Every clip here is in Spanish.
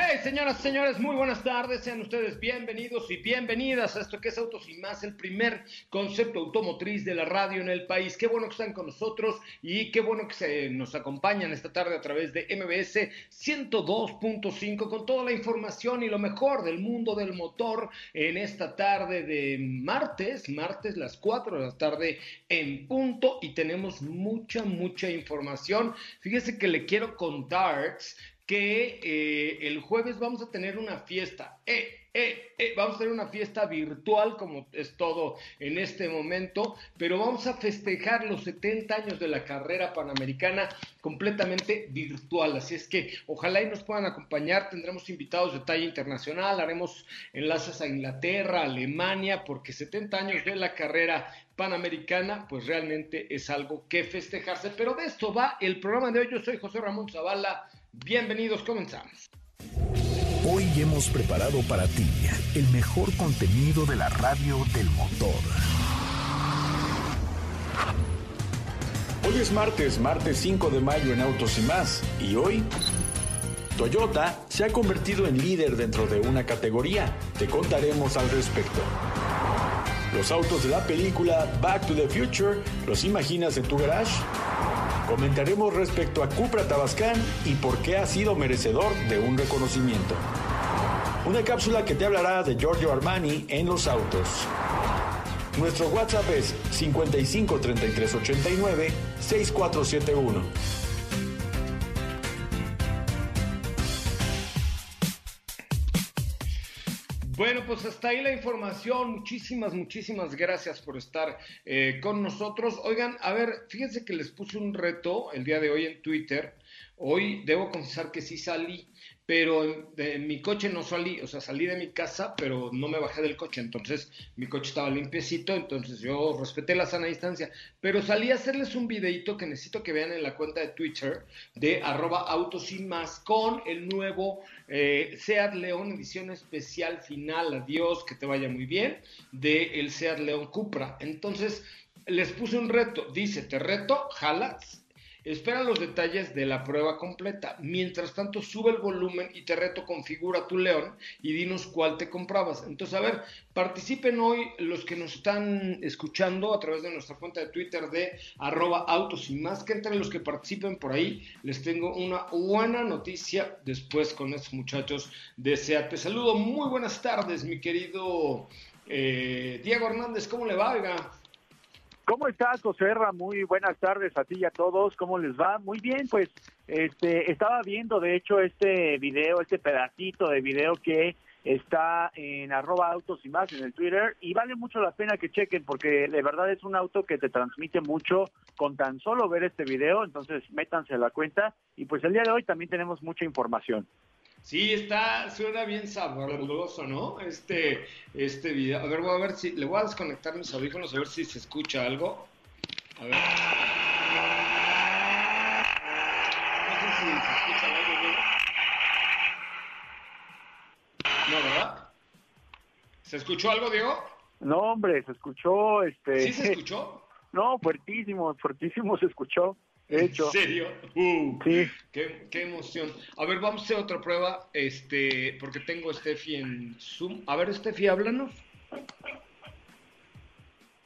Hey, señoras y señores, muy buenas tardes. Sean ustedes bienvenidos y bienvenidas a esto que es Autos y Más, el primer concepto automotriz de la radio en el país. Qué bueno que están con nosotros y qué bueno que se nos acompañan esta tarde a través de MBS 102.5 con toda la información y lo mejor del mundo del motor en esta tarde de martes, martes las 4 de la tarde en punto y tenemos mucha, mucha información. Fíjese que le quiero contar que eh, el jueves vamos a tener una fiesta. Eh, eh, eh, vamos a tener una fiesta virtual, como es todo en este momento, pero vamos a festejar los 70 años de la carrera panamericana completamente virtual. Así es que ojalá y nos puedan acompañar. Tendremos invitados de talla internacional, haremos enlaces a Inglaterra, Alemania, porque 70 años de la carrera panamericana, pues realmente es algo que festejarse. Pero de esto va el programa de hoy. Yo soy José Ramón Zavala. Bienvenidos, comenzamos. Hoy hemos preparado para ti el mejor contenido de la radio del motor. Hoy es martes, martes 5 de mayo en Autos y más. Y hoy, Toyota se ha convertido en líder dentro de una categoría. Te contaremos al respecto. Los autos de la película Back to the Future, ¿los imaginas en tu garage? Comentaremos respecto a Cupra Tabascan y por qué ha sido merecedor de un reconocimiento. Una cápsula que te hablará de Giorgio Armani en los autos. Nuestro WhatsApp es 55 33 89 6471. Bueno, pues hasta ahí la información. Muchísimas, muchísimas gracias por estar eh, con nosotros. Oigan, a ver, fíjense que les puse un reto el día de hoy en Twitter. Hoy debo confesar que sí salí pero en, mi coche no salí, o sea, salí de mi casa, pero no me bajé del coche, entonces mi coche estaba limpiecito, entonces yo respeté la sana distancia, pero salí a hacerles un videito que necesito que vean en la cuenta de Twitter de arroba autos y más con el nuevo eh, Seat León edición especial final, adiós, que te vaya muy bien, de el Seat León Cupra. Entonces les puse un reto, dice, te reto, jalas Espera los detalles de la prueba completa. Mientras tanto, sube el volumen y te reto configura tu león y dinos cuál te comprabas. Entonces, a ver, participen hoy los que nos están escuchando a través de nuestra cuenta de Twitter de arroba autos y más. Que entre los que participen por ahí, les tengo una buena noticia después con estos muchachos de SEAT. Te saludo, muy buenas tardes, mi querido eh, Diego Hernández. ¿Cómo le va? ¿Cómo estás, José Muy buenas tardes a ti y a todos. ¿Cómo les va? Muy bien, pues este estaba viendo de hecho este video, este pedacito de video que está en arroba autos y más en el Twitter y vale mucho la pena que chequen porque de verdad es un auto que te transmite mucho con tan solo ver este video, entonces métanse a la cuenta y pues el día de hoy también tenemos mucha información. Sí, está, suena bien sabroso, ¿no? Este, este video. A ver, voy a ver si, le voy a desconectar mis audífonos a ver si se escucha algo. A ver. No sé si se escucha algo bien. No, ¿verdad? ¿Se escuchó algo, Diego? No, hombre, se escuchó, este... ¿Sí se escuchó? No, fuertísimo, fuertísimo se escuchó. De hecho. ¿En serio? Uh, Sí. qué, qué emoción. A ver, vamos a hacer otra prueba, este, porque tengo a Steffi en Zoom. A ver, Steffi, háblanos.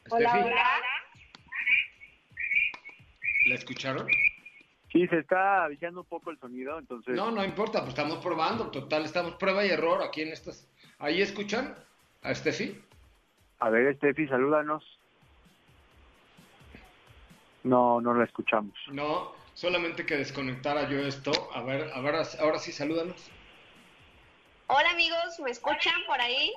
Hola, Steffi, hola. ¿La escucharon? Sí, se está avisando un poco el sonido, entonces... No, no importa, pues estamos probando, total, estamos prueba y error aquí en estas. ¿Ahí escuchan a Steffi? A ver, Steffi, salúdanos. No, no la escuchamos. No, solamente que desconectara yo esto. A ver, a ver, ahora sí, salúdanos. Hola amigos, ¿me escuchan por ahí?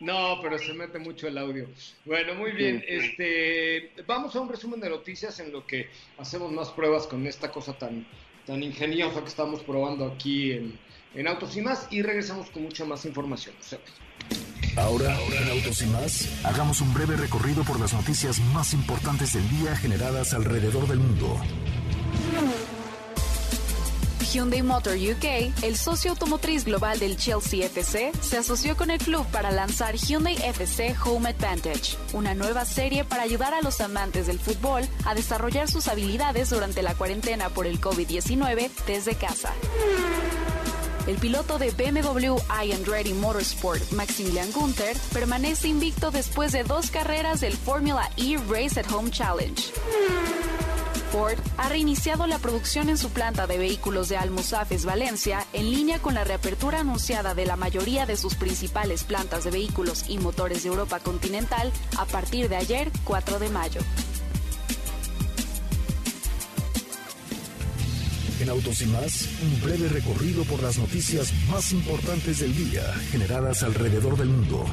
No, pero se mete mucho el audio. Bueno, muy bien. Sí. Este, vamos a un resumen de noticias en lo que hacemos más pruebas con esta cosa tan, tan ingeniosa que estamos probando aquí en, en Autos y más y regresamos con mucha más información. O sea, Ahora, en Autos y más, hagamos un breve recorrido por las noticias más importantes del día generadas alrededor del mundo. Hyundai Motor UK, el socio automotriz global del Chelsea FC, se asoció con el club para lanzar Hyundai FC Home Advantage, una nueva serie para ayudar a los amantes del fútbol a desarrollar sus habilidades durante la cuarentena por el COVID-19 desde casa. El piloto de BMW I Andretti Motorsport, Maximilian Gunther, permanece invicto después de dos carreras del Formula E Race at Home Challenge. Ford ha reiniciado la producción en su planta de vehículos de Almusafes, Valencia, en línea con la reapertura anunciada de la mayoría de sus principales plantas de vehículos y motores de Europa continental a partir de ayer, 4 de mayo. En Autos y más, un breve recorrido por las noticias más importantes del día generadas alrededor del mundo.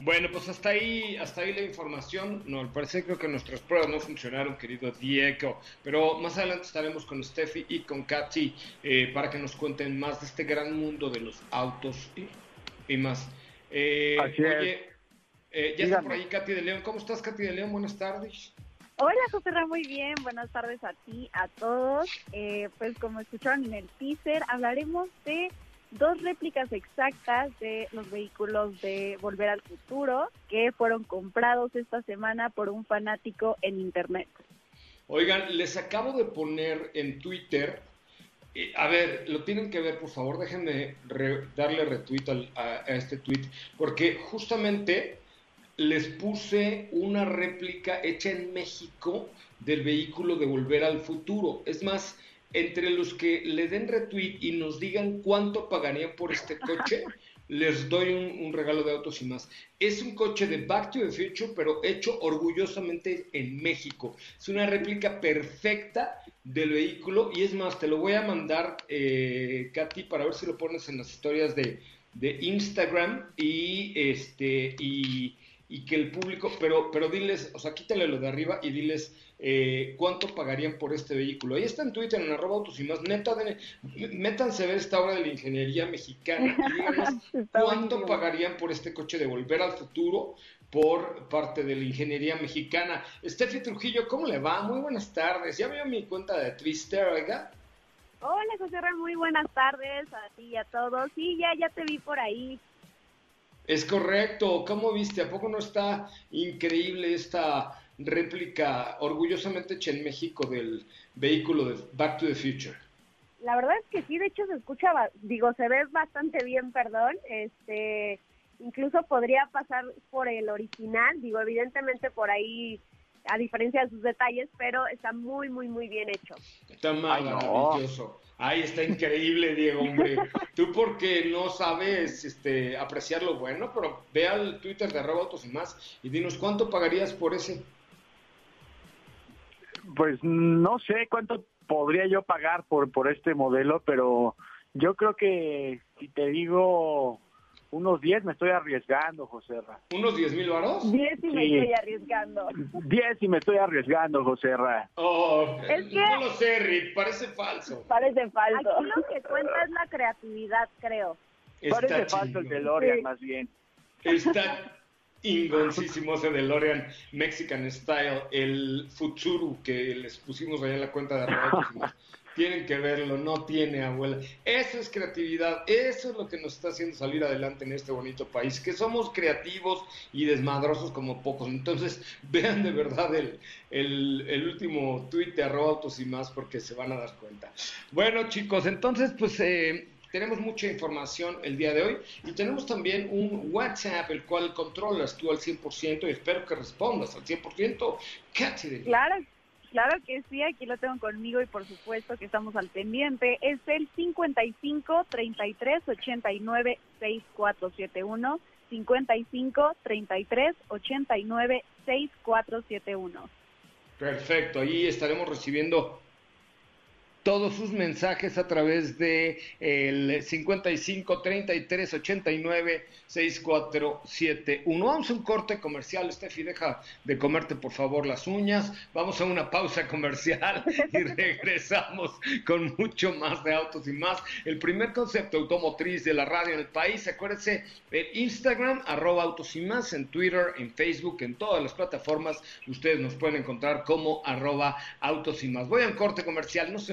Bueno, pues hasta ahí, hasta ahí la información. No, al parecer creo que nuestras pruebas no funcionaron, querido Diego. Pero más adelante estaremos con Steffi y con Katy eh, para que nos cuenten más de este gran mundo de los autos y, y más. Eh, Así es. oye, eh, ya está Dígame. por ahí Katy de León. ¿Cómo estás, Katy de León? Buenas tardes. Hola, José Ra, muy bien. Buenas tardes a ti, a todos. Eh, pues como escucharon en el teaser, hablaremos de dos réplicas exactas de los vehículos de Volver al Futuro que fueron comprados esta semana por un fanático en Internet. Oigan, les acabo de poner en Twitter. eh, a ver, lo tienen que ver, por favor, déjenme re- darle retweet al- a, a este tweet, porque justamente les puse una réplica hecha en México del vehículo de Volver al Futuro. Es más, entre los que le den retweet y nos digan cuánto pagarían por este coche, les doy un, un regalo de autos y más. Es un coche de Back to the Future, pero hecho orgullosamente en México. Es una réplica perfecta del vehículo y es más, te lo voy a mandar, eh, Katy, para ver si lo pones en las historias de, de Instagram y este y, y que el público, pero, pero diles, o sea, quítale lo de arriba y diles eh, cuánto pagarían por este vehículo. Ahí está en Twitter, en arroba autos y más. Neta, de- métanse a ver esta obra de la ingeniería mexicana y díganos cuánto pagarían por este coche de volver al futuro por parte de la ingeniería mexicana. Steffi Trujillo, ¿cómo le va? Muy buenas tardes. Ya vio mi cuenta de Twitter, oiga. Hola, José Ra, muy buenas tardes a ti y a todos. Sí, ya, ya te vi por ahí. Es correcto. ¿Cómo viste? ¿A poco no está increíble esta réplica orgullosamente hecha en México del vehículo de Back to the Future? La verdad es que sí, de hecho se escucha, digo, se ve bastante bien, perdón. Este, incluso podría pasar por el original, digo, evidentemente por ahí, a diferencia de sus detalles, pero está muy, muy, muy bien hecho. Está maravilloso. Ay, está increíble, Diego, hombre. Tú porque no sabes este, apreciar lo bueno, pero ve al Twitter de arroba autos y más y dinos cuánto pagarías por ese. Pues no sé cuánto podría yo pagar por, por este modelo, pero yo creo que si te digo unos 10 me estoy arriesgando, José Ra. ¿Unos 10 mil varos? Diez y me Sí. estoy arriesgando. 10 y me estoy arriesgando, José Ra. Oh, Es que- No lo sé, Rick, parece falso. Parece falso. Aquí lo que cuenta es la creatividad, creo. Parece Está falso el. DeLorean Sí. más bien. Está, ingoncísimo ese DeLorean Mexican Style, el Futsuru que les pusimos allá en la cuenta de arroba Tienen que verlo, no tiene abuela. Eso es creatividad, eso es lo que nos está haciendo salir adelante en este bonito país, que somos creativos y desmadrosos como pocos. Entonces, vean de verdad el, el, último tuit de arroba autos y más porque se van a dar cuenta. Bueno, chicos, entonces, pues eh, tenemos mucha información el día de hoy y tenemos también un WhatsApp el cual controlas tú al 100% y espero que respondas al 100%. Catherine. Claro, claro que sí, aquí lo tengo conmigo y por supuesto que estamos al pendiente. Es el 55 33 89 6471. 55 33 89 6471. Perfecto, ahí estaremos recibiendo todos sus mensajes a través de el 55 33 89 6471. Vamos a un corte comercial, Steffi, deja de comerte por favor las uñas. Vamos a una pausa comercial y regresamos con mucho más de autos y más. El primer concepto automotriz de la radio en el país, acuérdense, en Instagram, arroba autos y más, en Twitter, en Facebook, en todas las plataformas, ustedes nos pueden encontrar como arroba autos y más. Voy a un corte comercial, no se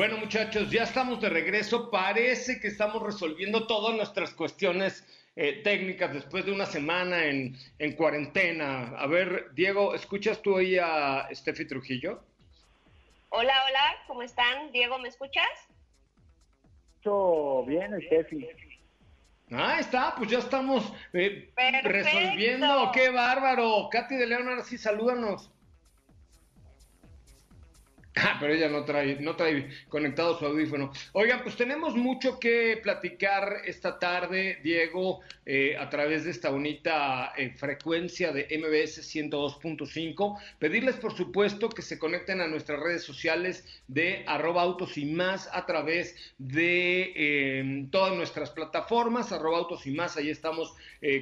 Bueno muchachos, ya estamos de regreso. Parece que estamos resolviendo todas nuestras cuestiones eh, técnicas después de una semana en, en, cuarentena. A ver, Diego, ¿escuchas tú ahí a Steffi Trujillo? Hola, hola, ¿cómo están? Diego, ¿me escuchas? Todo bien, Steffi. Ah, está, pues ya estamos eh, resolviendo. ¡Qué bárbaro! Katy de León, ahora sí, salúdanos. Ah, pero ella no trae, no trae conectado su audífono. Oigan, pues tenemos mucho que platicar esta tarde, Diego, eh, a través de esta bonita eh, frecuencia de MBS 102.5. Pedirles, por supuesto, que se conecten a nuestras redes sociales de arroba autos y más a través de eh, todas nuestras plataformas, arroba autos y más, ahí estamos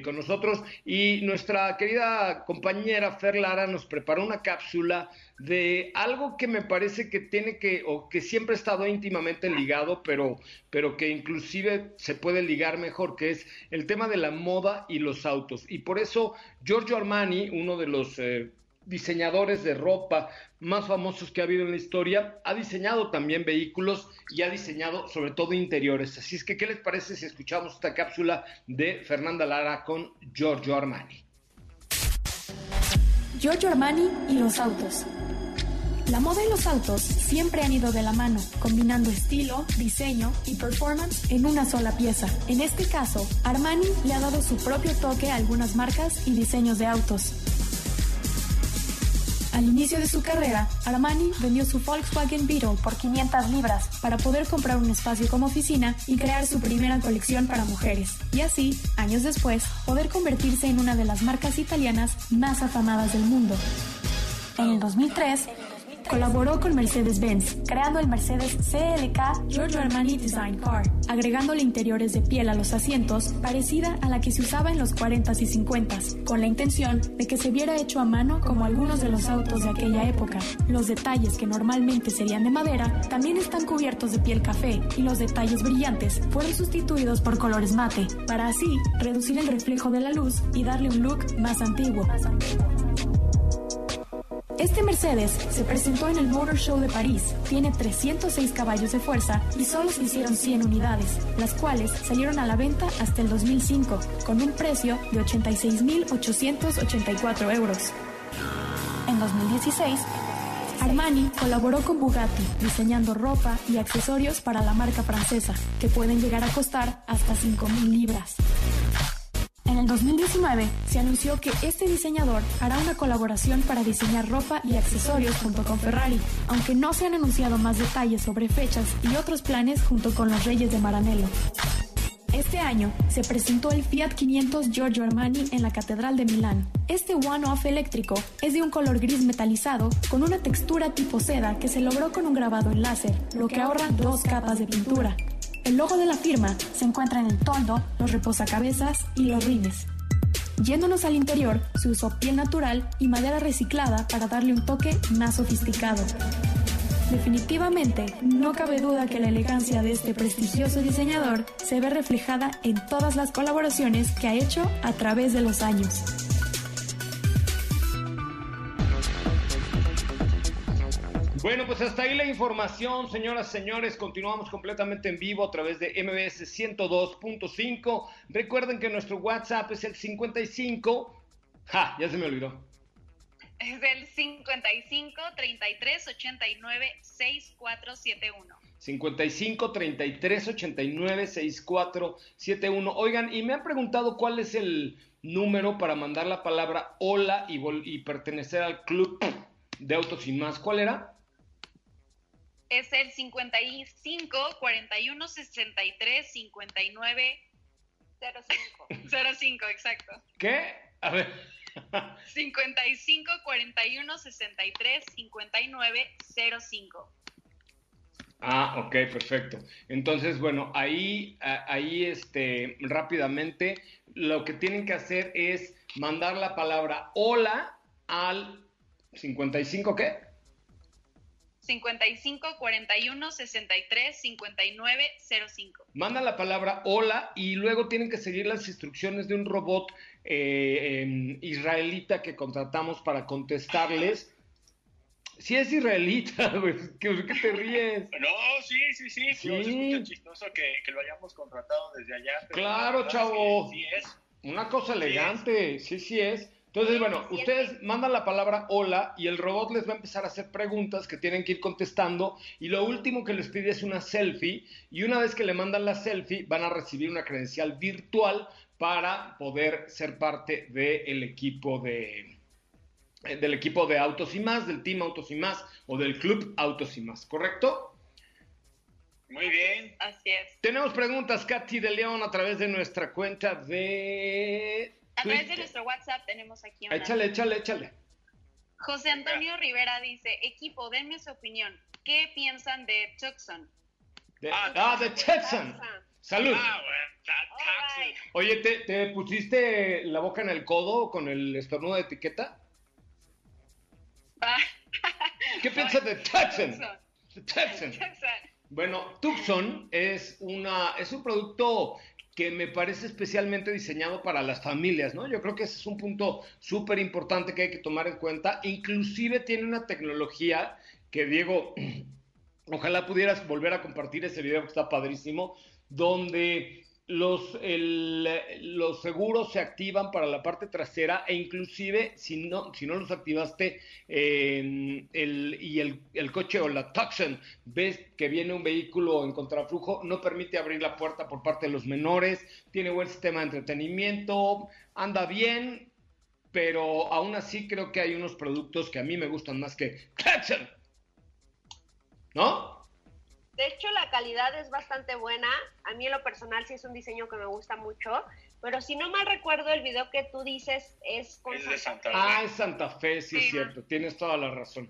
con nosotros. Y nuestra querida compañera Fer Lara nos preparó una cápsula de algo que me parece que tiene que, o que siempre ha estado íntimamente ligado, pero, pero que inclusive se puede ligar mejor, que es el tema de la moda y los autos. Y por eso Giorgio Armani, uno de los eh, diseñadores de ropa más famosos que ha habido en la historia, ha diseñado también vehículos y ha diseñado sobre todo interiores. Así es que, ¿qué les parece si escuchamos esta cápsula de Fernanda Lara con Giorgio Armani? Giorgio Armani y los autos. La moda y los autos siempre han ido de la mano, combinando estilo, diseño y performance en una sola pieza. En este caso, Armani le ha dado su propio toque a algunas marcas y diseños de autos. Al inicio de su carrera, Armani vendió su Volkswagen Beetle por 500 libras para poder comprar un espacio como oficina y crear su primera colección para mujeres. Y así, años después, poder convertirse en una de las marcas italianas más afamadas del mundo. En el 2003, colaboró con Mercedes-Benz, creando el Mercedes CLK Giorgio Armani Design Car, agregándole interiores de piel a los asientos parecida a la que se usaba en los 40s y 50s, con la intención de que se viera hecho a mano como algunos de los autos de aquella época. Los detalles que normalmente serían de madera también están cubiertos de piel café y los detalles brillantes fueron sustituidos por colores mate, para así reducir el reflejo de la luz y darle un look más antiguo. Este Mercedes se presentó en el Motor Show de París, tiene 306 caballos de fuerza y solo se hicieron 100 unidades, las cuales salieron a la venta hasta el 2005, con un precio de 86.884 euros. En 2016, Armani colaboró con Bugatti, diseñando ropa y accesorios para la marca francesa, que pueden llegar a costar hasta 5.000 libras. En el 2019 se anunció que este diseñador hará una colaboración para diseñar ropa y accesorios junto con Ferrari, aunque no se han anunciado más detalles sobre fechas y otros planes junto con los Reyes de Maranello. Este año se presentó el Fiat 500 Giorgio Armani en la Catedral de Milán. Este one-off eléctrico es de un color gris metalizado con una textura tipo seda que se logró con un grabado en láser, lo que ahorra dos capas de pintura. El logo de la firma se encuentra en el toldo, los reposacabezas y los rines. Yéndonos al interior, se usó piel natural y madera reciclada para darle un toque más sofisticado. Definitivamente, no cabe duda que la elegancia de este prestigioso diseñador se ve reflejada en todas las colaboraciones que ha hecho a través de los años. Bueno, pues hasta ahí la información, señoras, señores. Continuamos completamente en vivo a través de MBS 102.5. Recuerden que nuestro WhatsApp es el 55. Ja, ya se me olvidó. Es el 55 33 89 6471. 55 33 89 6471. Oigan, y me han preguntado cuál es el número para mandar la palabra hola y, y pertenecer al club de autos y más. ¿Cuál era? Es el 55 41 63 59 05. 05, exacto. ¿Qué? A ver. 55 41 63 59 05. Ah, ok, perfecto. Entonces, bueno, ahí, ahí, este, rápidamente, lo que tienen que hacer es mandar la palabra hola al 55, ¿qué? 55 41 63 59 05. Manda la palabra hola y luego tienen que seguir las instrucciones de un robot eh, em, israelita que contratamos para contestarles. Si es israelita, ¿qué, te ríes? No, sí, sí, sí. sí. Es escucha chistoso que, que, lo hayamos contratado desde allá. claro, chavo. sí es. Una cosa elegante, sí, sí es. Entonces, bueno, ustedes mandan la palabra hola y el robot les va a empezar a hacer preguntas que tienen que ir contestando y lo último que les pide es una selfie y una vez que le mandan la selfie van a recibir una credencial virtual para poder ser parte del equipo de eh, del equipo de Autos y Más, del Team Autos y Más o del Club Autos y Más, ¿correcto? Muy bien. Así es. Tenemos preguntas, Katy de León, a través de nuestra cuenta de a través de nuestro WhatsApp tenemos aquí una. Échale, échale, échale. José Antonio Rivera dice: Equipo, denme su opinión. ¿Qué piensan de Tucson? ah, de Tucson. Salud. Ah, Oye, ¿te, ¿te, pusiste la boca en el codo con el estornudo de etiqueta? ¿Qué piensas de Tucson? Tucson. Bueno, Tucson es, una, es un producto que me parece especialmente diseñado para las familias, ¿no? Yo creo que ese es un punto súper importante que hay que tomar en cuenta. Inclusive tiene una tecnología que, Diego, ojalá pudieras volver a compartir ese video que está padrísimo, donde los, los seguros se activan para la parte trasera e inclusive si no, si no los activaste el, y el, coche o la Tucson ves que viene un vehículo en contraflujo, no permite abrir la puerta por parte de los menores, tiene buen sistema de entretenimiento, anda bien, pero aún así creo que hay unos productos que a mí me gustan más que Tucson. ¿No? De hecho, la calidad es bastante buena. A mí en lo personal sí es un diseño que me gusta mucho. Pero si no mal recuerdo, el video que tú dices es con Santa, Fe. Ah, es Santa Fe, sí, es cierto. Tienes toda la razón.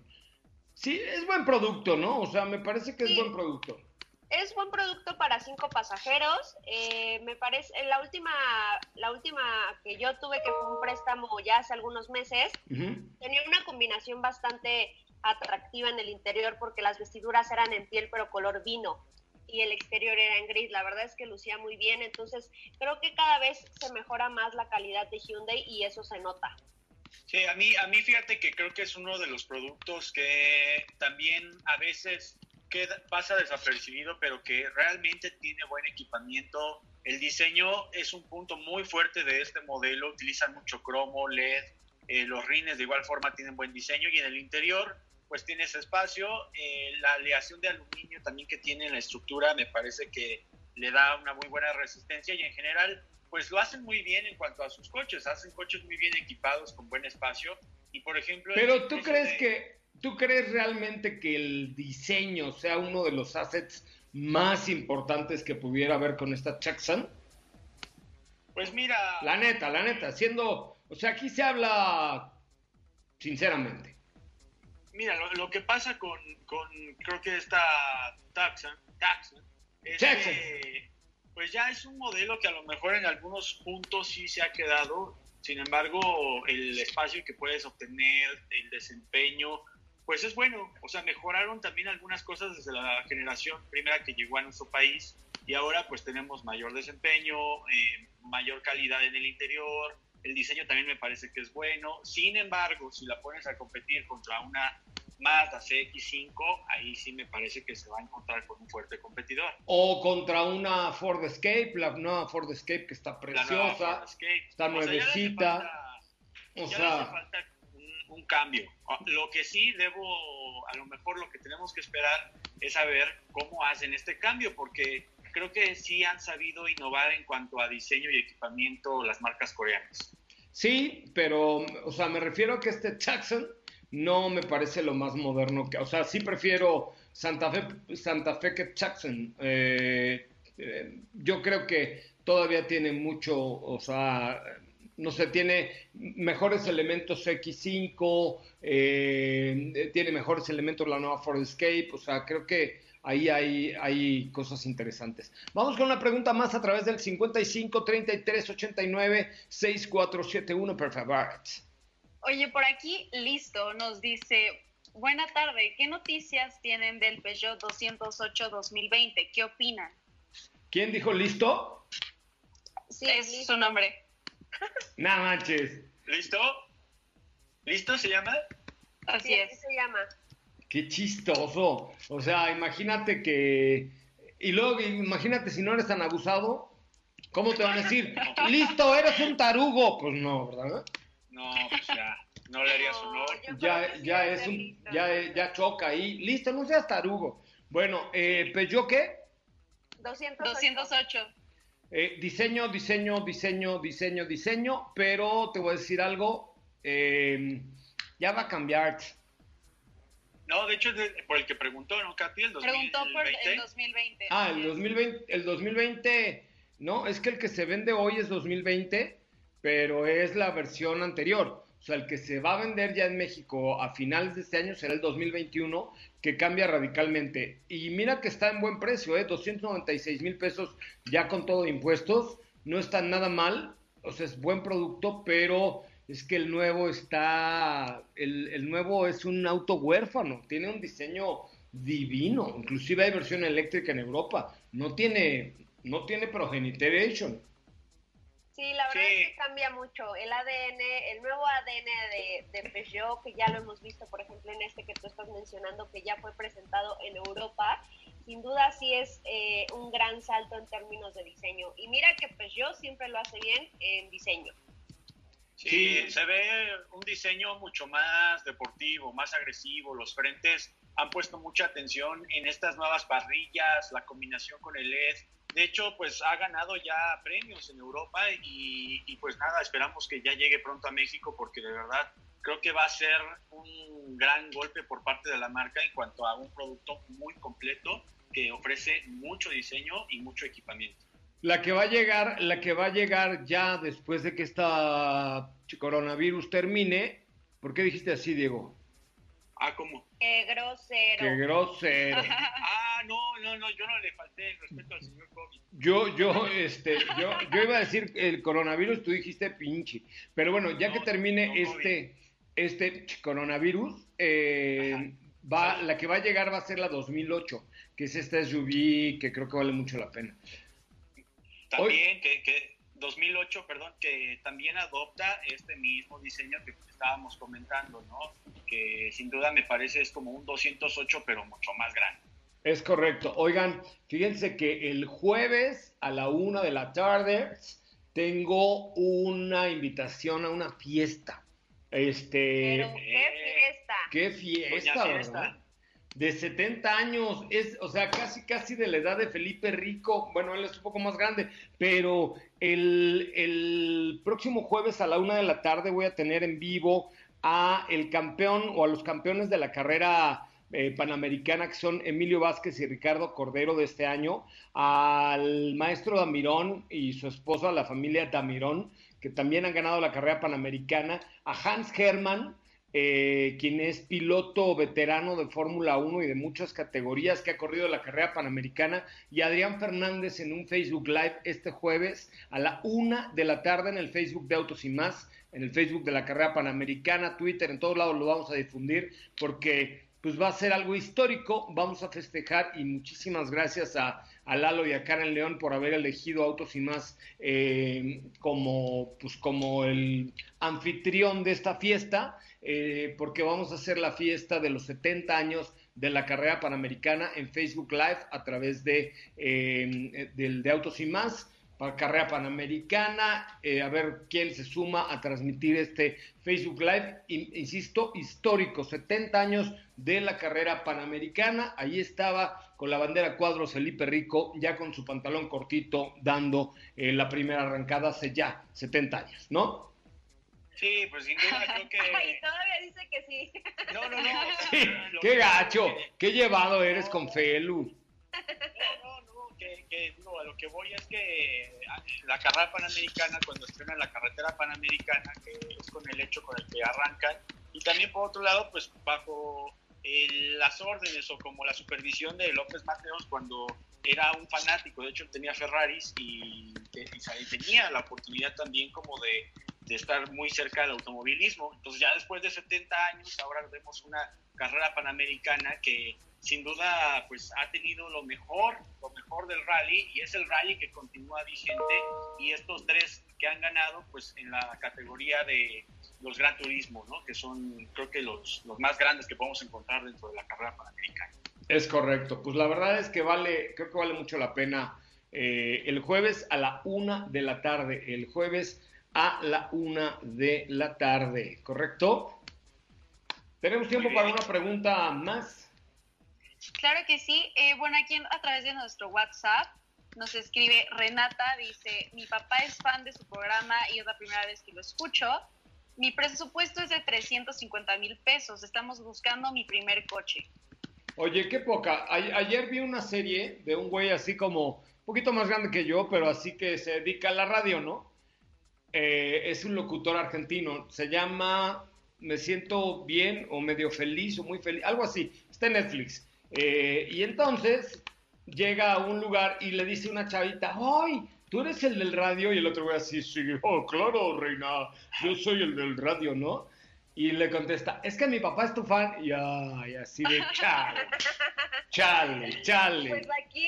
Sí, es buen producto, ¿no? O sea, me parece que es buen producto. Es buen producto para cinco pasajeros. Eh, me parece, la última, la última que yo tuve, que fue un préstamo ya hace algunos meses, tenía una combinación bastante atractiva en el interior porque las vestiduras eran en piel pero color vino y el exterior era en gris. La verdad es que lucía muy bien. Entonces, creo que cada vez se mejora más la calidad de Hyundai y eso se nota. Sí, a mí, a mí fíjate que creo que es uno de los productos que también a veces queda, pasa desapercibido, pero que realmente tiene buen equipamiento. El diseño es un punto muy fuerte de este modelo, utilizan mucho cromo, LED, eh, los rines de igual forma tienen buen diseño y en el interior pues tienes espacio, eh, la aleación de aluminio también que tiene en la estructura me parece que le da una muy buena resistencia y en general pues lo hacen muy bien en cuanto a sus coches, hacen coches muy bien equipados con buen espacio y por ejemplo... Pero tú crees que ¿Tú crees realmente que el diseño sea uno de los assets más importantes que pudiera haber con esta Tucson? Pues mira. La neta, la neta, siendo. O sea, aquí se habla sinceramente. Mira, lo, que pasa con, con, creo que esta Tucson, es que, pues ya es un modelo que a lo mejor en algunos puntos sí se ha quedado. Sin embargo, el espacio que puedes obtener, el desempeño, pues es bueno. O sea, mejoraron también algunas cosas desde la generación primera que llegó a nuestro país y ahora pues tenemos mayor desempeño, eh, mayor calidad en el interior, el diseño también me parece que es bueno. Sin embargo, si la pones a competir contra una Mazda CX5, ahí sí me parece que se va a encontrar con un fuerte competidor. O contra una Ford Escape, la nueva Ford Escape que está preciosa, está nuevecita. O sea, un cambio. Ah, lo que sí debo, a lo mejor lo que tenemos que esperar es saber cómo hacen este cambio, porque creo que sí han sabido innovar en cuanto a diseño y equipamiento las marcas coreanas. Sí, pero, o sea, me refiero a que este Jackson no me parece lo más moderno que, o sea, sí prefiero Santa Fe, Santa Fe que Jackson. Eh, eh, yo creo que todavía tiene mucho, o sea, no sé, tiene mejores elementos X5, eh, tiene mejores elementos la nueva Ford Escape, o sea, creo que ahí hay, hay cosas interesantes. Vamos con una pregunta más a través del 55 33 89 6471, por favor. Oye, por aquí, listo, nos dice, buena tarde, ¿qué noticias tienen del Peugeot 208 2020? ¿Qué opinan? ¿Quién dijo listo? Sí, es su nombre. Nada manches. ¿Listo? ¿Listo se llama? Así es. se llama. Qué chistoso. O sea, imagínate que... Y luego, imagínate si no eres tan abusado, ¿cómo te van a decir? Listo, eres un tarugo. Pues no, ¿verdad? No, pues ya. No le harías honor. Ya, ya es un... Ya, ya choca ahí. Listo, no seas tarugo. Bueno, eh, ¿Peugeot qué? 208. 208. Eh, diseño, diseño, diseño, diseño, diseño, pero te voy a decir algo, eh, ya va a cambiar. No, de hecho es por el que preguntó, ¿no, Katy? El 2020. Preguntó por el 2020. Ah, el 2020, el 2020, no, es que el que se vende hoy es 2020, pero es la versión anterior. O sea, el que se va a vender ya en México a finales de este año será el 2021, que cambia radicalmente. Y mira que está en buen precio, ¿eh? 296 mil pesos ya con todo impuestos. No está nada mal, o sea, es buen producto, pero es que el nuevo está, el, el nuevo es un auto huérfano, tiene un diseño divino, inclusive hay versión eléctrica en Europa, no tiene, no tiene progeniteration. Sí, la verdad es que cambia mucho. El ADN, el nuevo ADN de, de, Peugeot, que ya lo hemos visto, por ejemplo, en este que tú estás mencionando, que ya fue presentado en Europa, sin duda sí es eh, un gran salto en términos de diseño. Y mira que Peugeot siempre lo hace bien en diseño. Sí, se ve un diseño mucho más deportivo, más agresivo. Los frentes han puesto mucha atención en estas nuevas parrillas, la combinación con el LED de hecho, pues ha ganado ya premios en Europa y, pues nada, esperamos que ya llegue pronto a México porque de verdad creo que va a ser un gran golpe por parte de la marca en cuanto a un producto muy completo que ofrece mucho diseño y mucho equipamiento. La que va a llegar, la que va a llegar ya después de que esta coronavirus termine, ¿por qué dijiste así, Diego? Ah, ¿cómo? Qué grosero. Qué grosero. ah, no, no, no, yo no le falté el respeto al señor COVID. Yo, yo, este, yo, yo iba a decir el coronavirus, tú dijiste pinche. Pero bueno, ya que termine este, este coronavirus, eh, va, la que va a llegar va a ser la 2008, que es esta SUV que creo que vale mucho la pena. También que, que 2008, perdón, que también adopta este mismo diseño que estábamos comentando, ¿no? Que sin duda me parece es como un 208, pero mucho más grande. Es correcto. Oigan, fíjense que el jueves a la una de la tarde tengo una invitación a una fiesta. Este. Pero qué fiesta. Qué fiesta, ¿verdad? De 70 años, es, o sea, casi, casi de la edad de Felipe Rico, bueno, él es un poco más grande, pero el, el próximo jueves a la una de la tarde voy a tener en vivo a el campeón o a los campeones de la carrera eh, panamericana que son Emilio Vázquez y Ricardo Cordero de este año, al maestro Damirón y su esposa, la familia Damirón, que también han ganado la carrera panamericana, a Hans Hermann, eh, quien es piloto veterano de Fórmula 1 y de muchas categorías que ha corrido la carrera panamericana, y Adrián Fernández en un Facebook Live este jueves a la una de la tarde en el Facebook de Autos y más, en el Facebook de la carrera panamericana, Twitter, en todos lados lo vamos a difundir porque pues va a ser algo histórico, vamos a festejar y muchísimas gracias a, Lalo y a Karen León por haber elegido Autos y más eh, como, pues, como el anfitrión de esta fiesta eh, porque vamos a hacer la fiesta de los 70 años de la carrera panamericana en Facebook Live a través de, eh, de Autos y Más para carrera panamericana, eh, a ver quién se suma a transmitir este Facebook Live, insisto, histórico, 70 años de la carrera panamericana, ahí estaba con la bandera cuadros Felipe Rico, ya con su pantalón cortito, dando la primera arrancada hace ya 70 años, ¿no? Sí, pues sin duda creo que... Ay, todavía dice que sí. No, no, no. Sí, qué gacho, qué llevado eres con Felu. No, no, no, que, que a lo que voy es que la carrera panamericana, cuando estrenan la carretera panamericana, que es con el hecho con el que arrancan, y también por otro lado, pues bajo las órdenes o como la supervisión de López Mateos cuando era un fanático, de hecho tenía Ferraris y, y tenía la oportunidad también como de de estar muy cerca del automovilismo. Entonces ya después de 70 años, ahora vemos una carrera panamericana que sin duda pues ha tenido lo mejor, lo mejor del rally y es el rally que continúa vigente y estos tres que han ganado pues en la categoría de los Gran Turismo, ¿no? que son creo que los, los más grandes que podemos encontrar dentro de la carrera panamericana. Es correcto, pues la verdad es que vale, creo que vale mucho la pena eh, el jueves a la una de la tarde, el jueves a la una de la tarde, ¿correcto? ¿Tenemos tiempo para una pregunta más? Claro que sí. Eh, bueno, aquí a través de nuestro WhatsApp nos escribe Renata, dice, mi papá es fan de su programa y es la primera vez que lo escucho. Mi presupuesto es de 350 mil pesos. Estamos buscando mi primer coche. Oye, qué poca. ayer vi una serie de un güey así como un poquito más grande que yo, pero así que se dedica a la radio, ¿no? Eh, es un locutor argentino, se llama Me siento bien o medio feliz o muy feliz, algo así, está en Netflix. Eh, y entonces llega a un lugar y le dice una chavita, ¡ay! ¿Tú eres el del radio? Y el otro güey así, sí, oh, claro, reina, yo soy el del radio, ¿no? Y le contesta, es que mi papá es tu fan. Y ay, así de chale, chale, chale. Pues aquí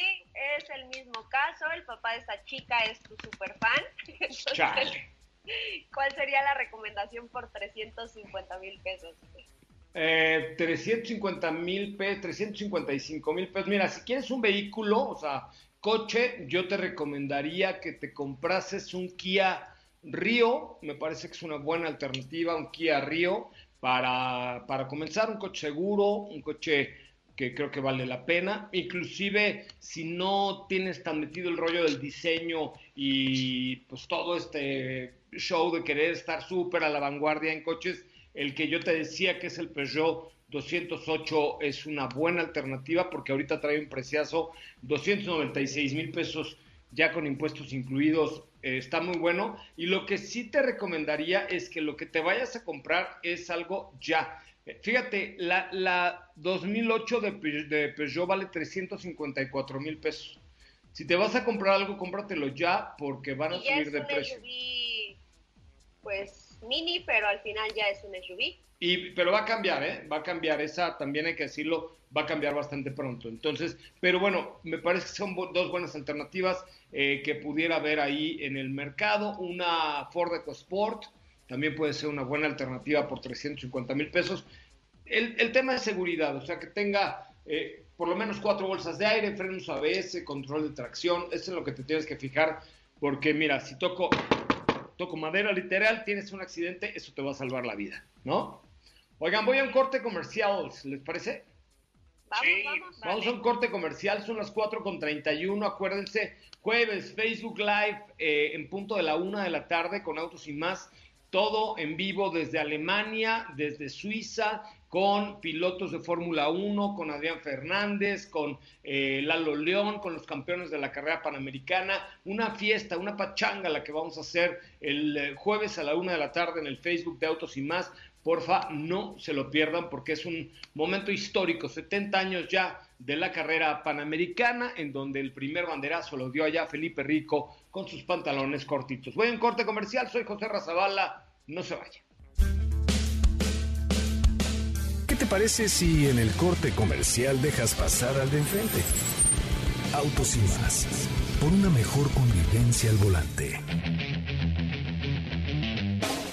es el mismo caso, el papá de esta chica es tu super fan. chale. ¿Cuál sería la recomendación por 350 mil pesos? Eh, 350 mil pesos, 355 mil pesos. Mira, si quieres un vehículo, o sea, coche, yo te recomendaría que te comprases un Kia Río, me parece que es una buena alternativa, un Kia Río, para, para comenzar, un coche seguro, un coche que creo que vale la pena. Inclusive si no tienes tan metido el rollo del diseño y pues todo este show de querer estar súper a la vanguardia en coches, el que yo te decía que es el Peugeot 208 es una buena alternativa porque ahorita trae un preciazo 296 mil pesos ya con impuestos incluidos, eh, está muy bueno. Y lo que sí te recomendaría es que lo que te vayas a comprar es algo ya. Eh, fíjate, la, la 2008 de, de Peugeot vale 354 mil pesos. Si te vas a comprar algo, cómpratelo ya porque van a subir de precio. SUV, pues mini, pero al final ya es un SUV. Y, pero va a cambiar, ¿eh? Va a cambiar. Esa también hay que decirlo, va a cambiar bastante pronto. Entonces, pero bueno, me parece que son dos buenas alternativas eh, que pudiera haber ahí en el mercado. Una Ford EcoSport también puede ser una buena alternativa por 350 mil pesos. El, el, tema de seguridad, o sea, que tenga eh, por lo menos cuatro bolsas de aire, frenos ABS, control de tracción, eso es lo que te tienes que fijar, porque mira, si toco, toco madera literal, tienes un accidente, eso te va a salvar la vida, ¿no? Oigan, voy a un corte comercial, ¿les parece? Vamos, vamos, Vamos a un corte comercial, son las 4 con 31, acuérdense, jueves, Facebook Live eh, en punto de la una de la tarde con Autos y más, todo en vivo desde Alemania, desde Suiza, con pilotos de Fórmula 1, con Adrián Fernández, con eh, Lalo León, con los campeones de la carrera panamericana, una fiesta, una pachanga la que vamos a hacer el eh, jueves a la una de la tarde en el Facebook de Autos y más. Porfa, no se lo pierdan porque es un momento histórico, 70 años ya de la carrera panamericana, en donde el primer banderazo lo dio allá Felipe Rico con sus pantalones cortitos. Voy en corte comercial, soy José Razabala, no se vaya. ¿Qué te parece si en el corte comercial dejas pasar al de enfrente? Autos y más, por una mejor convivencia al volante.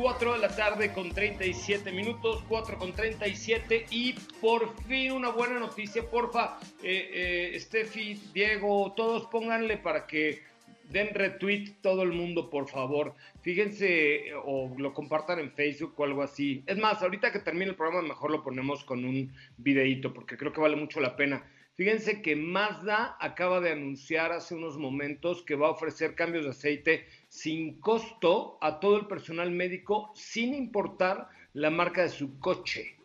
4 de la tarde con 37 minutos, 4 con 37 y por fin una buena noticia, porfa, eh, eh, Steffi, Diego, todos pónganle para que den retweet todo el mundo, por favor. Fíjense o lo compartan en Facebook o algo así. Es más, ahorita que termine el programa mejor lo ponemos con un videíto porque creo que vale mucho la pena. Fíjense que Mazda acaba de anunciar hace unos momentos que va a ofrecer cambios de aceite sin costo a todo el personal médico sin importar la marca de su coche,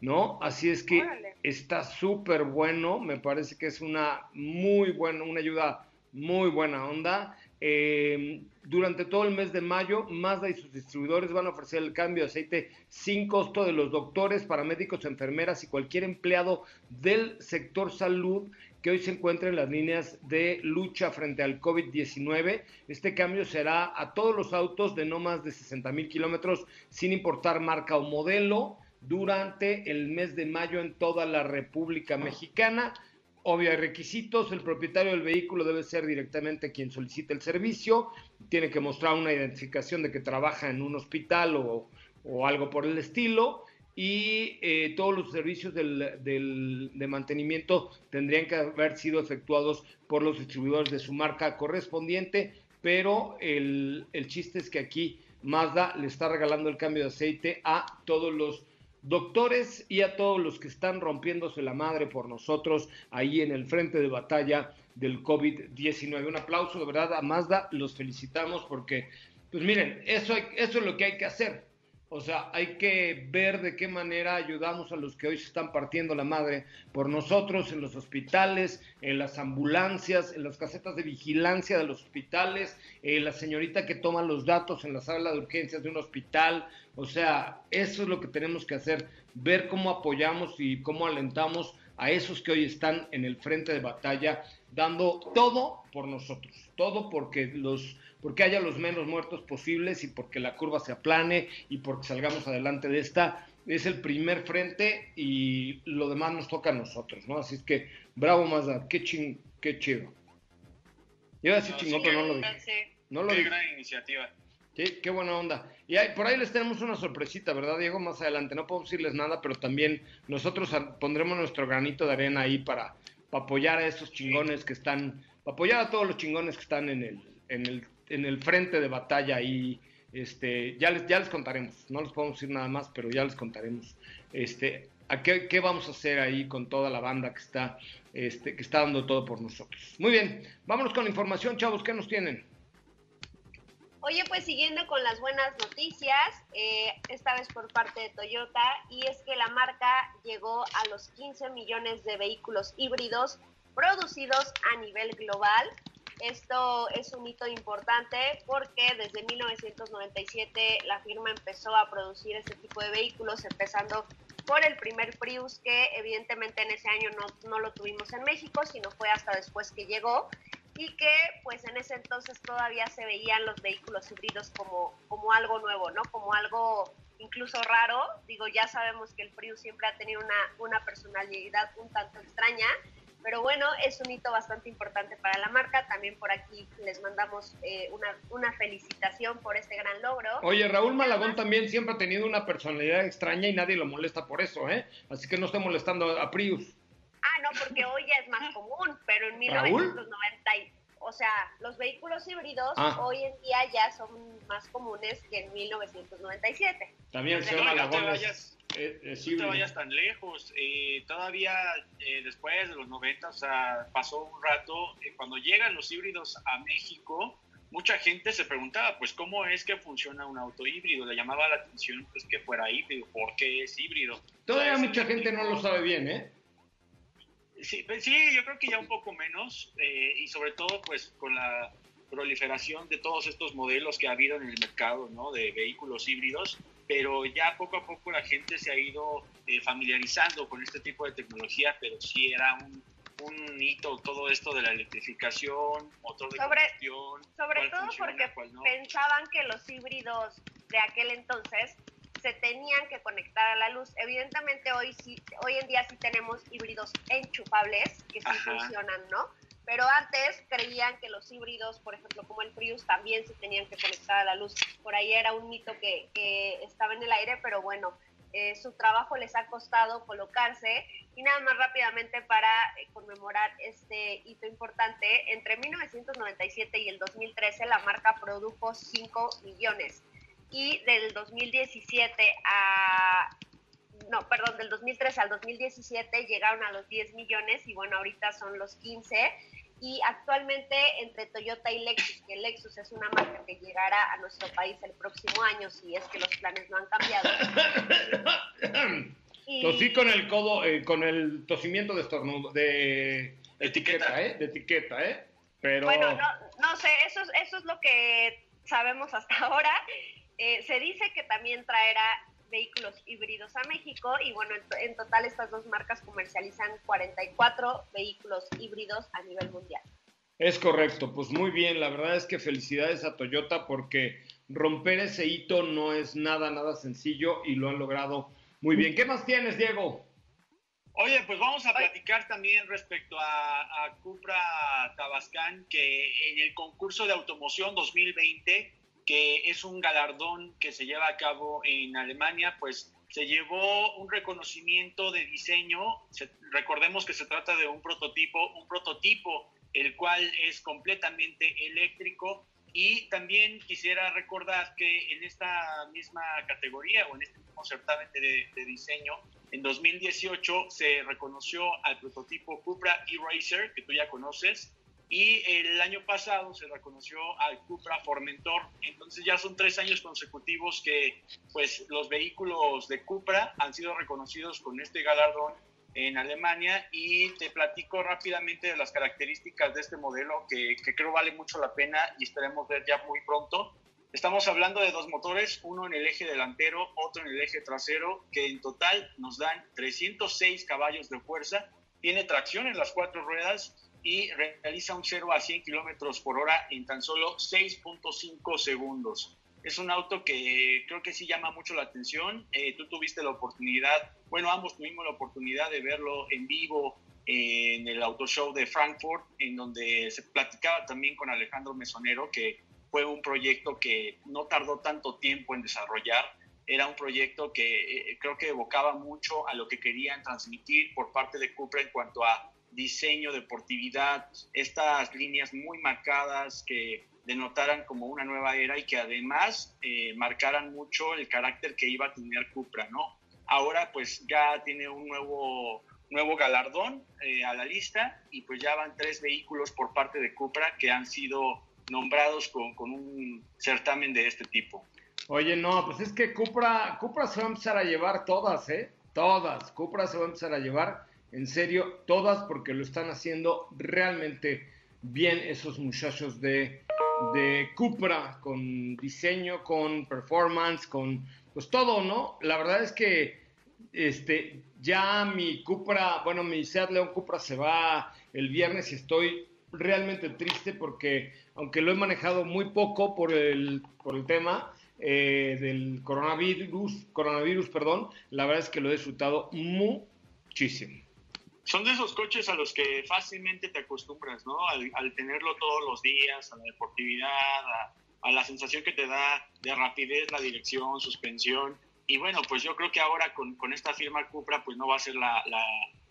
¿no? Así es que Órale. está súper bueno, me parece que es una muy buena, una ayuda muy buena onda. Eh, durante todo el mes de mayo, Mazda y sus distribuidores van a ofrecer el cambio de aceite sin costo de los doctores, paramédicos, enfermeras y cualquier empleado del sector salud que hoy se encuentra en las líneas de lucha frente al COVID-19. Este cambio será a todos los autos de no más de 60 mil kilómetros, sin importar marca o modelo, durante el mes de mayo en toda la República Mexicana. Obvio, hay requisitos. El propietario del vehículo debe ser directamente quien solicite el servicio. Tiene que mostrar una identificación de que trabaja en un hospital o, o algo por el estilo. Y eh, todos los servicios del, del, de mantenimiento tendrían que haber sido efectuados por los distribuidores de su marca correspondiente. Pero el, el chiste es que aquí Mazda le está regalando el cambio de aceite a todos los doctores y a todos los que están rompiéndose la madre por nosotros ahí en el frente de batalla del COVID-19. Un aplauso de verdad a Mazda, los felicitamos porque, pues miren, eso, eso es lo que hay que hacer. O sea, hay que ver de qué manera ayudamos a los que hoy se están partiendo la madre por nosotros en los hospitales, en las ambulancias, en las casetas de vigilancia de los hospitales, eh, la señorita que toma los datos en la sala de urgencias de un hospital. O sea, eso es lo que tenemos que hacer, ver cómo apoyamos y cómo alentamos a esos que hoy están en el frente de batalla, dando todo por nosotros, todo porque los porque haya los menos muertos posibles y porque la curva se aplane y porque salgamos adelante de esta es el primer frente y lo demás nos toca a nosotros, ¿no? Así es que, bravo Mazda, qué ching, qué chido. Iba a decir chingón, pero no lo dije. No lo qué gran iniciativa. Sí, qué buena onda. Y por ahí les tenemos una sorpresita, ¿verdad, Diego? Más adelante. No puedo decirles nada, pero también nosotros pondremos nuestro granito de arena ahí para, apoyar a esos chingones que están, para apoyar a todos los chingones que están en el, en el, en el frente de batalla y este, ya les, ya les contaremos. No les podemos decir nada más, pero ya les contaremos. Este, a qué, qué, vamos a hacer ahí con toda la banda que está, este, que está dando todo por nosotros. Muy bien, vámonos con la información, chavos, ¿qué nos tienen? Oye, pues siguiendo con las buenas noticias, eh, esta vez por parte de Toyota, y es que la marca llegó a los 15 millones de vehículos híbridos producidos a nivel global. Esto es un hito importante porque desde 1997 la firma empezó a producir este tipo de vehículos, empezando por el primer Prius, que evidentemente en ese año no, no lo tuvimos en México, sino fue hasta después que llegó y que pues en ese entonces todavía se veían los vehículos híbridos como, como algo nuevo, ¿no? Como algo incluso raro. Digo, ya sabemos que el Prius siempre ha tenido una, una personalidad un tanto extraña, pero bueno, es un hito bastante importante para la marca. También por aquí les mandamos eh, una, una, felicitación por este gran logro. Oye, Raúl Malagón también siempre ha tenido una personalidad extraña y nadie lo molesta por eso, ¿eh? Así que no esté molestando a Prius. Ah, no, porque hoy ya es más común, pero en 1990, o sea, los vehículos híbridos ah. hoy en día ya son más comunes que en 1997. También se llama no te vayas, no te vayas tan lejos. Eh, todavía eh, después de los 90, o sea, pasó un rato, eh, cuando llegan los híbridos a México, mucha gente se preguntaba, pues, ¿cómo es que funciona un auto híbrido? Le llamaba la atención, pues, que fuera híbrido. ¿Por qué es híbrido? Todavía mucha gente no lo sabe bien, ¿eh? Sí, pues sí, yo creo que ya un poco menos eh, y sobre todo pues con la proliferación de todos estos modelos que ha habido en el mercado, ¿no? De vehículos híbridos, pero ya poco a poco la gente se ha ido eh, familiarizando con este tipo de tecnología, pero sí era un, un hito todo esto de la electrificación, motor de sobre, combustión. Sobre todo porque pensaban que los híbridos de aquel entonces se tenían que conectar a la luz. Evidentemente hoy sí, hoy en día sí tenemos híbridos enchufables que sí funcionan, ¿no? Pero antes creían que los híbridos, por ejemplo, como el Prius, también se tenían que conectar a la luz. Por ahí era un mito que, estaba en el aire, pero bueno, eh, su trabajo les ha costado colocarse. Y nada más rápidamente para eh, conmemorar este hito importante, entre 1997 y el 2013 la marca produjo 5 millones y del 2017 a no, perdón, del 2003 al 2017 llegaron a los 10 millones y bueno, ahorita son los 15 y actualmente entre Toyota y Lexus, que Lexus es una marca que llegará a nuestro país el próximo año si es que los planes no han cambiado. Tosí con el codo, eh, con el tosimiento de estornudo, de etiqueta, ¿eh? De etiqueta, ¿eh? Pero... Bueno, no, no sé, eso, eso es lo que sabemos hasta ahora. Eh, se dice que también traerá vehículos híbridos a México y bueno, en, total estas dos marcas comercializan 44 vehículos híbridos a nivel mundial. Es correcto, pues muy bien, la verdad es que felicidades a Toyota porque romper ese hito no es nada, nada sencillo y lo han logrado muy bien. ¿Qué más tienes, Diego? Oye, pues vamos a platicar también respecto a, a Cupra Tabascan, que en el concurso de automoción 2020 que es un galardón que se lleva a cabo en Alemania, pues se llevó un reconocimiento de diseño. recordemos que se trata de un prototipo, un prototipo el cual es completamente eléctrico. Y también quisiera recordar que en esta misma categoría o en este mismo certamen de, de diseño, en 2018 se reconoció al prototipo Cupra E-Racer, que tú ya conoces, y el año pasado se reconoció al Cupra Formentor. Entonces ya son tres años consecutivos que pues los vehículos de Cupra han sido reconocidos con este galardón en Alemania y te platico rápidamente de las características de este modelo que, que creo vale mucho la pena y esperemos ver ya muy pronto. Estamos hablando de dos motores, uno en el eje delantero, otro en el eje trasero, que en total nos dan 306 caballos de fuerza, tiene tracción en las cuatro ruedas y realiza un 0 a 100 kilómetros por hora en tan solo 6.5 segundos. es un auto que creo que sí llama mucho la atención. Eh, tú tuviste la oportunidad, bueno, ambos tuvimos la oportunidad de verlo en vivo en el Auto Show de Frankfurt, en donde se platicaba también con Alejandro Mesonero, que fue un proyecto que no tardó tanto tiempo en desarrollar. Era un proyecto que eh, creo que evocaba mucho a lo que querían transmitir por parte de Cupra en cuanto a diseño, deportividad, estas líneas muy marcadas que denotaran como una nueva era y que además eh, marcaran mucho el carácter que iba a tener Cupra, ¿no? Ahora pues ya tiene un nuevo, nuevo galardón eh, a la lista y pues ya van tres vehículos por parte de Cupra que han sido nombrados con, con un certamen de este tipo. Oye, no, pues es que Cupra, Cupra se va a empezar a llevar todas, ¿eh? Todas. Cupra se va a empezar a llevar, en serio, todas porque lo están haciendo realmente bien esos muchachos de, Cupra, con diseño, con performance, con pues todo, ¿no? La verdad es que este, ya mi Cupra, bueno, mi Seat León Cupra se va el viernes y estoy realmente triste porque aunque lo he manejado muy poco por el, por el tema eh, del coronavirus, coronavirus, perdón, la verdad es que lo he disfrutado muchísimo. Son de esos coches a los que fácilmente te acostumbras, ¿no? Al, tenerlo todos los días, a la deportividad, a, la sensación que te da de rapidez, la dirección, suspensión. Y bueno, pues yo creo que ahora con, con esta firma Cupra, pues no va a ser la, la,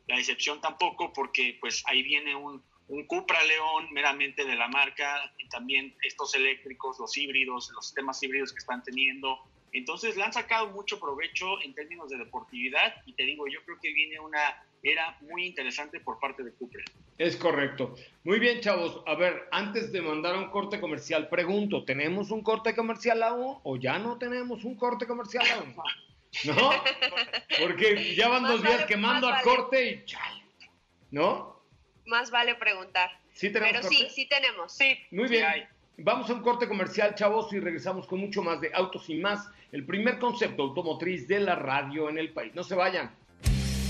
la excepción tampoco, porque pues ahí viene un, un Cupra León meramente de la marca, y también estos eléctricos, los híbridos, los sistemas híbridos que están teniendo. Entonces le han sacado mucho provecho en términos de deportividad y te digo, yo creo que viene una era muy interesante por parte de Cupra. Es correcto. Muy bien, chavos. A ver, antes de mandar a un corte comercial, pregunto, ¿tenemos un corte comercial aún o ya no tenemos un corte comercial aún? ¿No? Porque ya van dos días que mando al corte y chale. ¿No? más vale preguntar. Sí tenemos Pero sí, sí tenemos. Sí. Muy bien. Vamos a un corte comercial, chavos, y regresamos con mucho más de Autos y Más, el primer concepto automotriz de la radio en el país. No se vayan.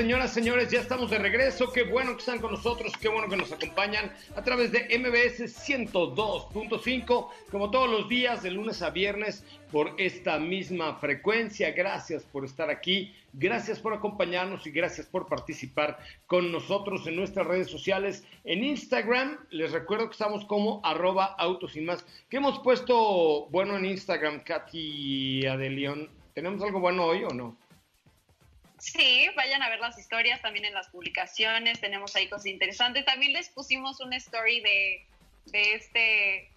Señores, ya estamos de regreso. Qué bueno que están con nosotros, qué bueno que nos acompañan a través de MBS 102.5, como todos los días, de lunes a viernes, por esta misma frecuencia. Gracias por estar aquí, gracias por acompañarnos y gracias por participar con nosotros en nuestras redes sociales. En Instagram, les recuerdo que estamos como arroba autos y más. ¿Qué hemos puesto bueno en Instagram, Katy Adelión? ¿Tenemos algo bueno hoy o no? Sí, vayan a ver las historias también en las publicaciones, tenemos ahí cosas interesantes. También les pusimos una story de, este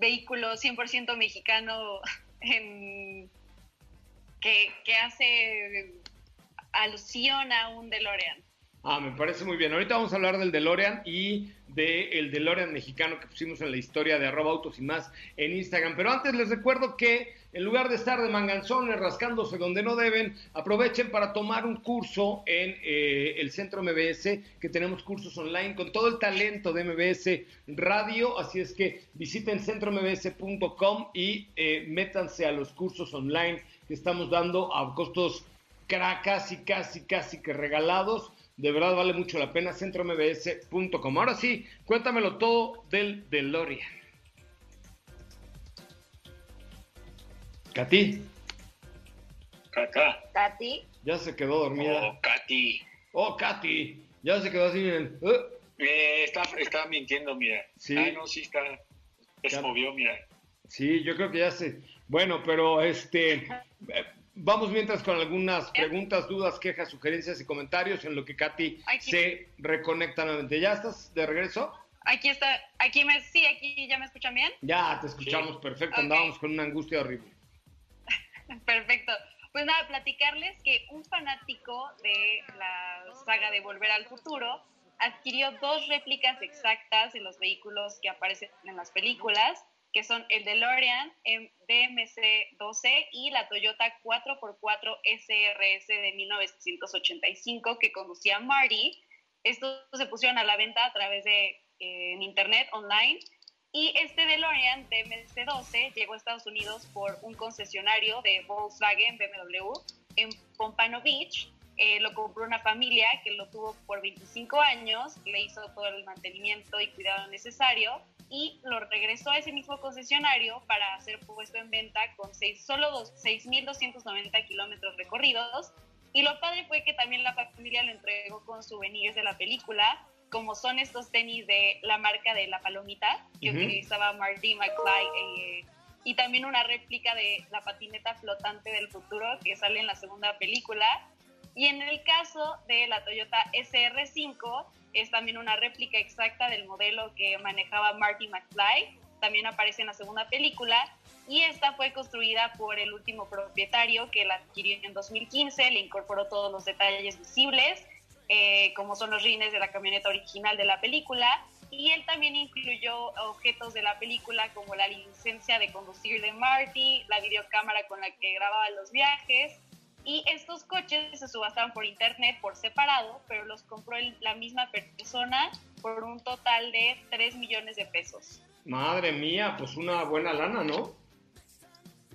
vehículo 100% mexicano en, que, que hace alusión a un DeLorean. Ah, me parece muy bien. Ahorita vamos a hablar del DeLorean y del DeLorean mexicano que pusimos en la historia de arroba autos y más en Instagram. Pero antes les recuerdo que en lugar de estar de manganzones rascándose donde no deben, aprovechen para tomar un curso en eh, el Centro MBS, que tenemos cursos online con todo el talento de MBS Radio. Así es que visiten centrombs.com y eh, métanse a los cursos online que estamos dando a costos casi, casi, casi que regalados de verdad vale mucho la pena, centrombs.com. Ahora sí, cuéntamelo todo del DeLorean. Katy. Cata. Katy. Ya se quedó dormida. Oh, Katy. Oh, Katy, ya se quedó así, miren. Eh, está, está mintiendo, mira. Sí. Ah, no, sí está. Se movió, mira. Sí, yo creo que ya se. Bueno, pero este. Vamos mientras con algunas preguntas, dudas, quejas, sugerencias y comentarios en lo que Katy se reconecta nuevamente. ¿Ya estás de regreso? Aquí está, aquí me, sí, aquí ya me escuchan bien. Ya, te escuchamos, perfecto, andábamos con una angustia horrible. perfecto. Pues nada, platicarles que un fanático de la saga de Volver al Futuro adquirió dos réplicas exactas de los vehículos que aparecen en las películas que son el DeLorean DMC-12 y la Toyota 4x4 SRS de 1985 que conducía Marty. Estos se pusieron a la venta a través de eh, internet, online. Y este DeLorean DMC-12 llegó a Estados Unidos por un concesionario de Volkswagen BMW en Pompano Beach. Eh, lo compró una familia que lo tuvo por 25 años, le hizo todo el mantenimiento y cuidado necesario y lo regresó a ese mismo concesionario para ser puesto en venta con seis, solo 6.290 kilómetros recorridos. Y lo padre fue que también la familia lo entregó con souvenirs de la película, como son estos tenis de la marca de la palomita que utilizaba Marty McFly eh, y también una réplica de la patineta flotante del futuro que sale en la segunda película. Y en el caso de la Toyota SR5, es también una réplica exacta del modelo que manejaba Marty McFly, también aparece en la segunda película, y esta fue construida por el último propietario que la adquirió en 2015, le incorporó todos los detalles visibles, eh, como son los rines de la camioneta original de la película, y él también incluyó objetos de la película como la licencia de conducir de Marty, la videocámara con la que grababa los viajes, y estos coches se subastaban por internet por separado, pero los compró la misma persona por un total de 3 millones de pesos. Madre mía, pues una buena lana, ¿no?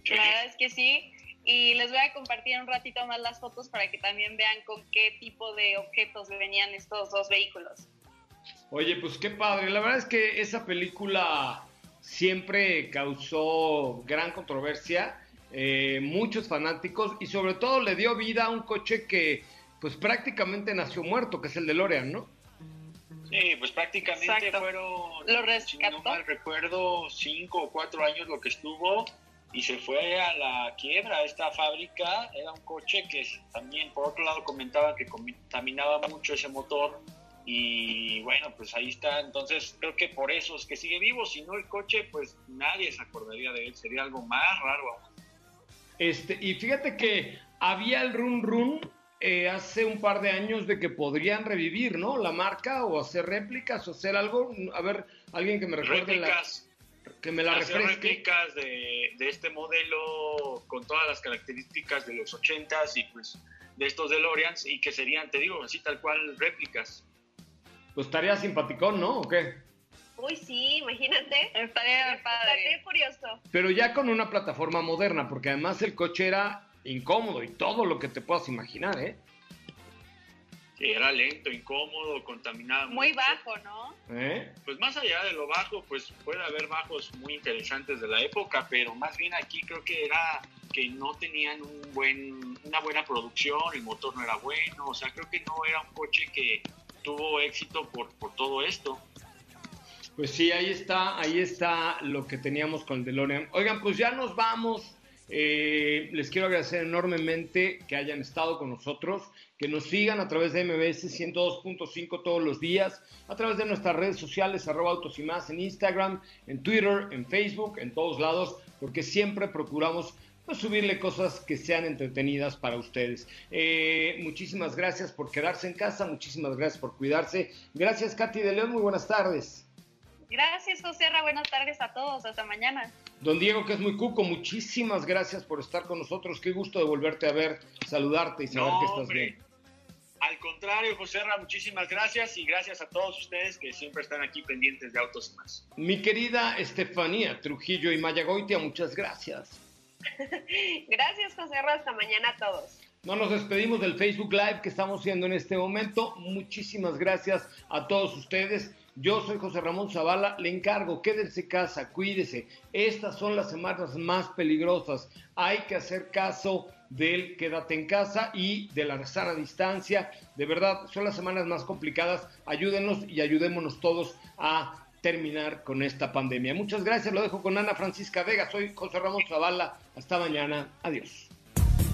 La verdad es que sí. Y les voy a compartir un ratito más las fotos para que también vean con qué tipo de objetos venían estos dos vehículos. Oye, pues qué padre. La verdad es que esa película siempre causó gran controversia eh, muchos fanáticos y sobre todo le dio vida a un coche que pues prácticamente nació muerto, que es el de Lorean, ¿no? Sí, pues prácticamente fueron, lo si no mal recuerdo, cinco o cuatro años lo que estuvo y se fue a la quiebra esta fábrica. Era un coche que también, por otro lado, comentaba que contaminaba mucho ese motor y bueno, pues ahí está. Entonces creo que por eso es que sigue vivo. Si no el coche, pues nadie se acordaría de él. Sería algo más raro aún. Este, y fíjate que había el run run eh, hace un par de años de que podrían revivir, ¿no? La marca o hacer réplicas o hacer algo. A ver, alguien que me recuerde réplicas, que me la hacer réplicas de, de, este modelo con todas las características de los 80s y pues de estos DeLoreans y que serían, te digo, así tal cual réplicas. Pues estaría simpaticón, ¿no? ¿O qué? Uy, sí, imagínate. Estaría padre. Estaría curioso. Pero ya con una plataforma moderna, porque además el coche era incómodo y todo lo que te puedas imaginar, ¿eh? Era lento, incómodo, contaminado. Muy bajo, ¿no? ¿Eh? Pues más allá de lo bajo, pues puede haber bajos muy interesantes de la época, pero más bien aquí creo que era que no tenían un buen, una buena producción, el motor no era bueno, o sea, creo que no era un coche que tuvo éxito por, por todo esto. Pues sí, ahí está, ahí está lo que teníamos con el DeLorean. Oigan, pues ya nos vamos. Eh, les quiero agradecer enormemente que hayan estado con nosotros, que nos sigan a través de MBS 102.5 todos los días, a través de nuestras redes sociales, arroba autos y más, en Instagram, en Twitter, en Facebook, en todos lados, porque siempre procuramos pues, subirle cosas que sean entretenidas para ustedes. Eh, muchísimas gracias por quedarse en casa, muchísimas gracias por cuidarse. Gracias, Katy de León, muy buenas tardes. Gracias, José Buenas tardes a todos. Hasta mañana. Don Diego, que es muy cuco, muchísimas gracias por estar con nosotros. Qué gusto de volverte a ver, saludarte y saber que estás bien. Al contrario, José Ra, muchísimas gracias y gracias a todos ustedes que siempre están aquí pendientes de Autos y más. Mi querida Estefanía Trujillo y Mayagoitia, muchas gracias. gracias, José Ra. Hasta mañana a todos. No nos despedimos del Facebook Live que estamos haciendo en este momento. Muchísimas gracias a todos ustedes. Yo soy José Ramón Zavala, le encargo, quédense casa, cuídese. Estas son las semanas más peligrosas. Hay que hacer caso del quédate en casa y de la sana distancia. De verdad, son las semanas más complicadas. Ayúdenos y ayudémonos todos a terminar con esta pandemia. Muchas gracias, lo dejo con Ana Francisca Vega. Soy José Ramón Zavala. Hasta mañana. Adiós.